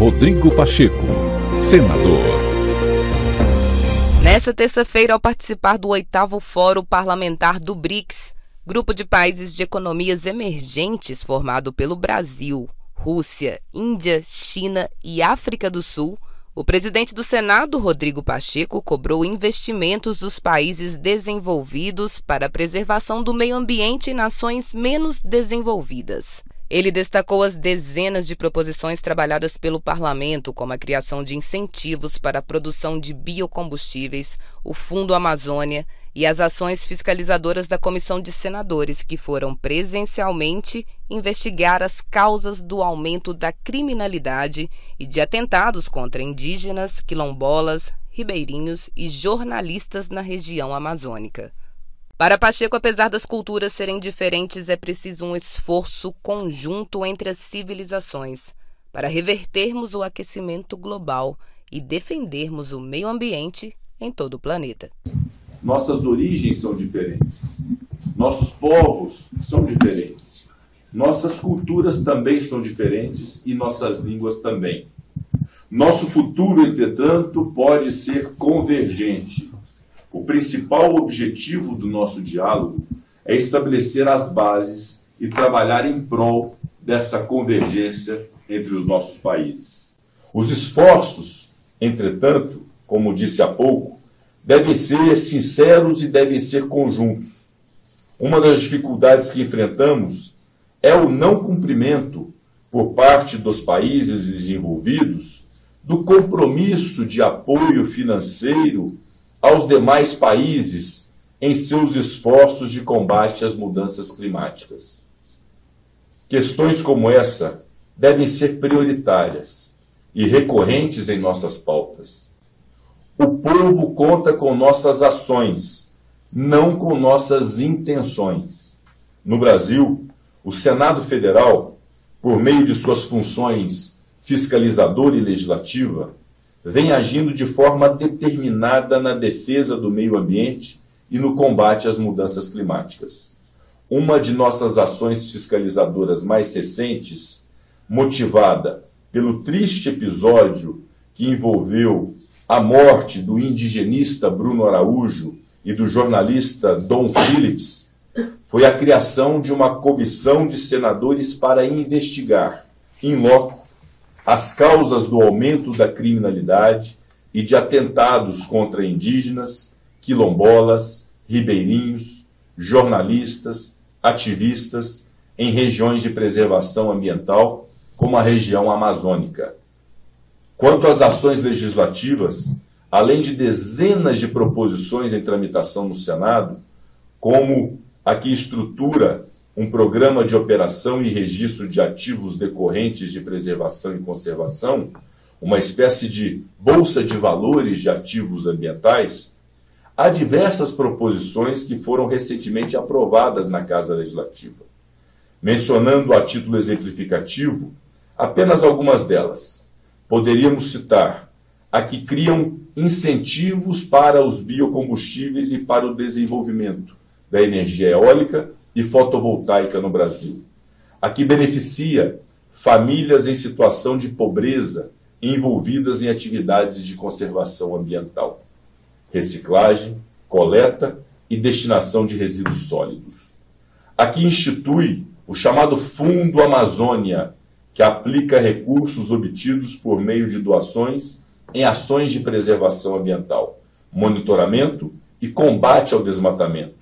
Rodrigo Pacheco, senador. Nessa terça-feira, ao participar do oitavo Fórum Parlamentar do BRICS, grupo de países de economias emergentes formado pelo Brasil, Rússia, Índia, China e África do Sul, o presidente do Senado, Rodrigo Pacheco, cobrou investimentos dos países desenvolvidos para a preservação do meio ambiente em nações menos desenvolvidas. Ele destacou as dezenas de proposições trabalhadas pelo parlamento, como a criação de incentivos para a produção de biocombustíveis, o Fundo Amazônia e as ações fiscalizadoras da Comissão de Senadores, que foram presencialmente investigar as causas do aumento da criminalidade e de atentados contra indígenas, quilombolas, ribeirinhos e jornalistas na região amazônica. Para Pacheco, apesar das culturas serem diferentes, é preciso um esforço conjunto entre as civilizações para revertermos o aquecimento global e defendermos o meio ambiente em todo o planeta. Nossas origens são diferentes. Nossos povos são diferentes. Nossas culturas também são diferentes e nossas línguas também. Nosso futuro, entretanto, pode ser convergente o principal objetivo do nosso diálogo é estabelecer as bases e trabalhar em prol dessa convergência entre os nossos países. Os esforços, entretanto, como disse há pouco, devem ser sinceros e devem ser conjuntos. Uma das dificuldades que enfrentamos é o não cumprimento por parte dos países desenvolvidos do compromisso de apoio financeiro aos demais países em seus esforços de combate às mudanças climáticas. Questões como essa devem ser prioritárias e recorrentes em nossas pautas. O povo conta com nossas ações, não com nossas intenções. No Brasil, o Senado Federal, por meio de suas funções fiscalizadora e legislativa, vem agindo de forma determinada na defesa do meio ambiente e no combate às mudanças climáticas. Uma de nossas ações fiscalizadoras mais recentes, motivada pelo triste episódio que envolveu a morte do indigenista Bruno Araújo e do jornalista Dom Phillips, foi a criação de uma comissão de senadores para investigar, em loco, as causas do aumento da criminalidade e de atentados contra indígenas, quilombolas, ribeirinhos, jornalistas, ativistas em regiões de preservação ambiental, como a região amazônica. Quanto às ações legislativas, além de dezenas de proposições em tramitação no Senado, como a que estrutura um programa de operação e registro de ativos decorrentes de preservação e conservação, uma espécie de bolsa de valores de ativos ambientais, há diversas proposições que foram recentemente aprovadas na Casa Legislativa. Mencionando a título exemplificativo apenas algumas delas. Poderíamos citar a que criam incentivos para os biocombustíveis e para o desenvolvimento da energia eólica e fotovoltaica no Brasil, a que beneficia famílias em situação de pobreza envolvidas em atividades de conservação ambiental, reciclagem, coleta e destinação de resíduos sólidos. Aqui institui o chamado Fundo Amazônia, que aplica recursos obtidos por meio de doações em ações de preservação ambiental, monitoramento e combate ao desmatamento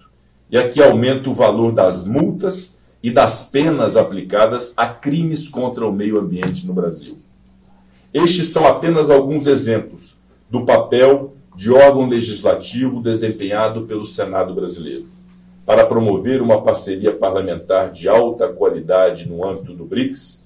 e aqui aumenta o valor das multas e das penas aplicadas a crimes contra o meio ambiente no Brasil. Estes são apenas alguns exemplos do papel de órgão legislativo desempenhado pelo Senado brasileiro para promover uma parceria parlamentar de alta qualidade no âmbito do BRICS.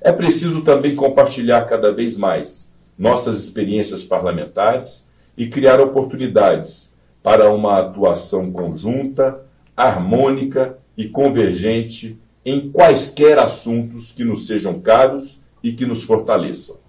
É preciso também compartilhar cada vez mais nossas experiências parlamentares e criar oportunidades para uma atuação conjunta, harmônica e convergente em quaisquer assuntos que nos sejam caros e que nos fortaleçam.